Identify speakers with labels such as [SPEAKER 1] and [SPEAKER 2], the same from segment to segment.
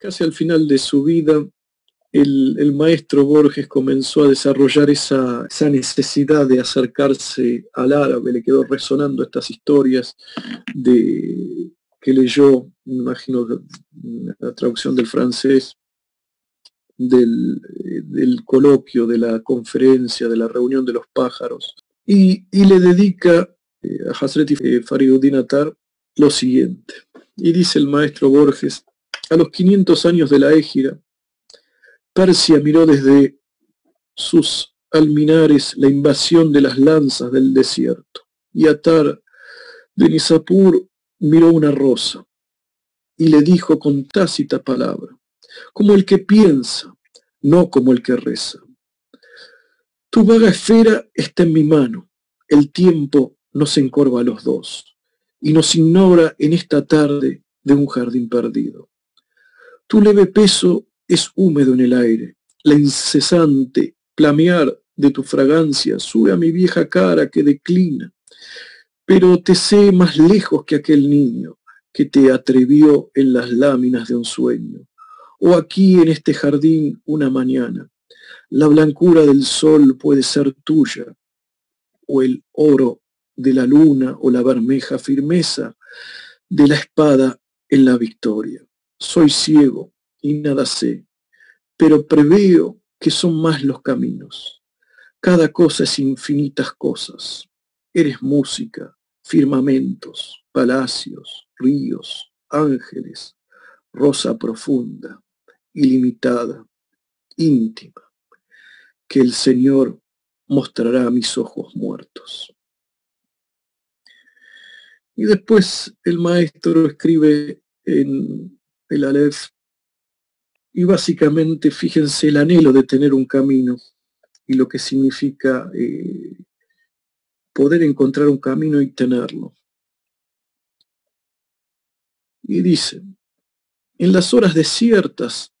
[SPEAKER 1] casi al final de su vida, el, maestro Borges comenzó a desarrollar esa, necesidad de acercarse al árabe, le quedó resonando estas historias de, que leyó, me imagino la traducción del francés, del, coloquio, de la conferencia, de la reunión de los pájaros, y, le dedica eh, a Hasreti Fariduddin Atar lo siguiente. Y dice el maestro Borges, a los 500 años de la égira, Persia miró desde sus alminares la invasión de las lanzas del desierto, y Atar de Nisapur miró una rosa y le dijo con tácita palabra, como el que piensa, no como el que reza. Tu vaga esfera está en mi mano, el tiempo nos encorva a los dos y nos ignora en esta tarde de un jardín perdido. Tu leve peso es húmedo en el aire. La incesante plamear de tu fragancia sube a mi vieja cara que declina. Pero te sé más lejos que aquel niño que te atrevió en las láminas de un sueño. O aquí en este jardín una mañana. La blancura del sol puede ser tuya, o el oro de la luna, o la bermeja firmeza de la espada en la victoria. Soy ciego, y nada sé, pero preveo que son más los caminos. Cada cosa es infinitas cosas. Eres música, firmamentos, palacios, ríos, ángeles, rosa profunda, ilimitada, íntima, que el Señor mostrará a mis ojos muertos. Y después el maestro escribe en el Aleph y básicamente, fíjense, el anhelo de tener un camino y lo que significa eh, poder encontrar un camino y tenerlo. Y dice, en las horas desiertas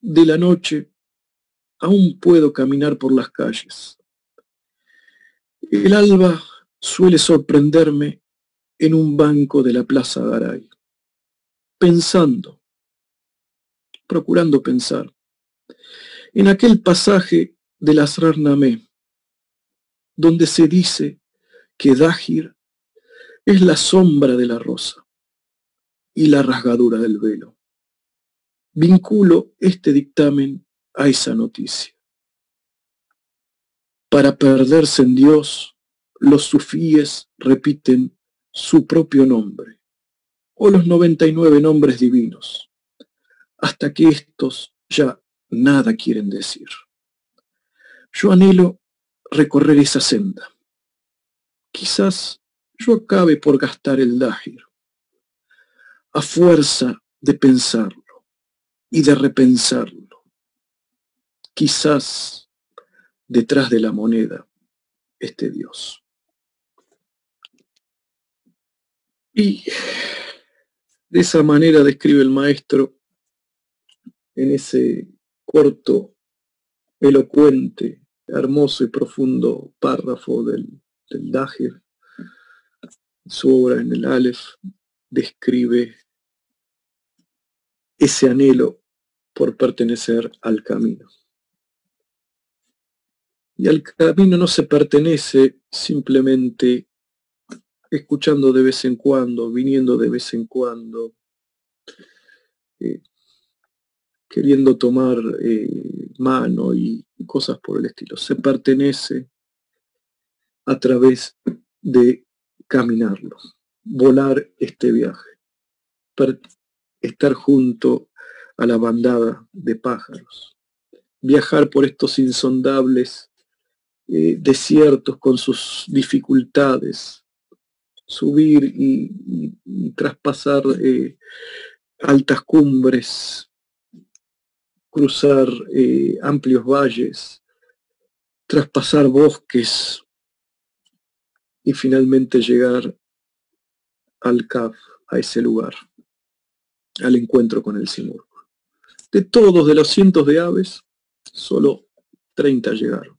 [SPEAKER 1] de la noche, aún puedo caminar por las calles. El alba suele sorprenderme en un banco de la Plaza Garay, pensando procurando pensar. En aquel pasaje del Asrar Namé, donde se dice que Dahir es la sombra de la rosa y la rasgadura del velo. Vinculo este dictamen a esa noticia. Para perderse en Dios, los sufíes repiten su propio nombre o los 99 nombres divinos hasta que estos ya nada quieren decir. Yo anhelo recorrer esa senda. Quizás yo acabe por gastar el dahir, a fuerza de pensarlo y de repensarlo. Quizás detrás de la moneda esté Dios. Y de esa manera describe el maestro en ese corto, elocuente, hermoso y profundo párrafo del, del Su obra en el Aleph describe ese anhelo por pertenecer al camino. Y al camino no se pertenece simplemente escuchando de vez en cuando, viniendo de vez en cuando, eh, queriendo tomar eh, mano y cosas por el estilo. Se pertenece a través de caminarlo, volar este viaje, estar junto a la bandada de pájaros, viajar por estos insondables eh, desiertos con sus dificultades, subir y, traspasar eh, altas cumbres cruzar eh, amplios valles, traspasar bosques y finalmente llegar al CAF, a ese lugar, al encuentro con el Simur. De todos, de los cientos de aves, solo 30 llegaron.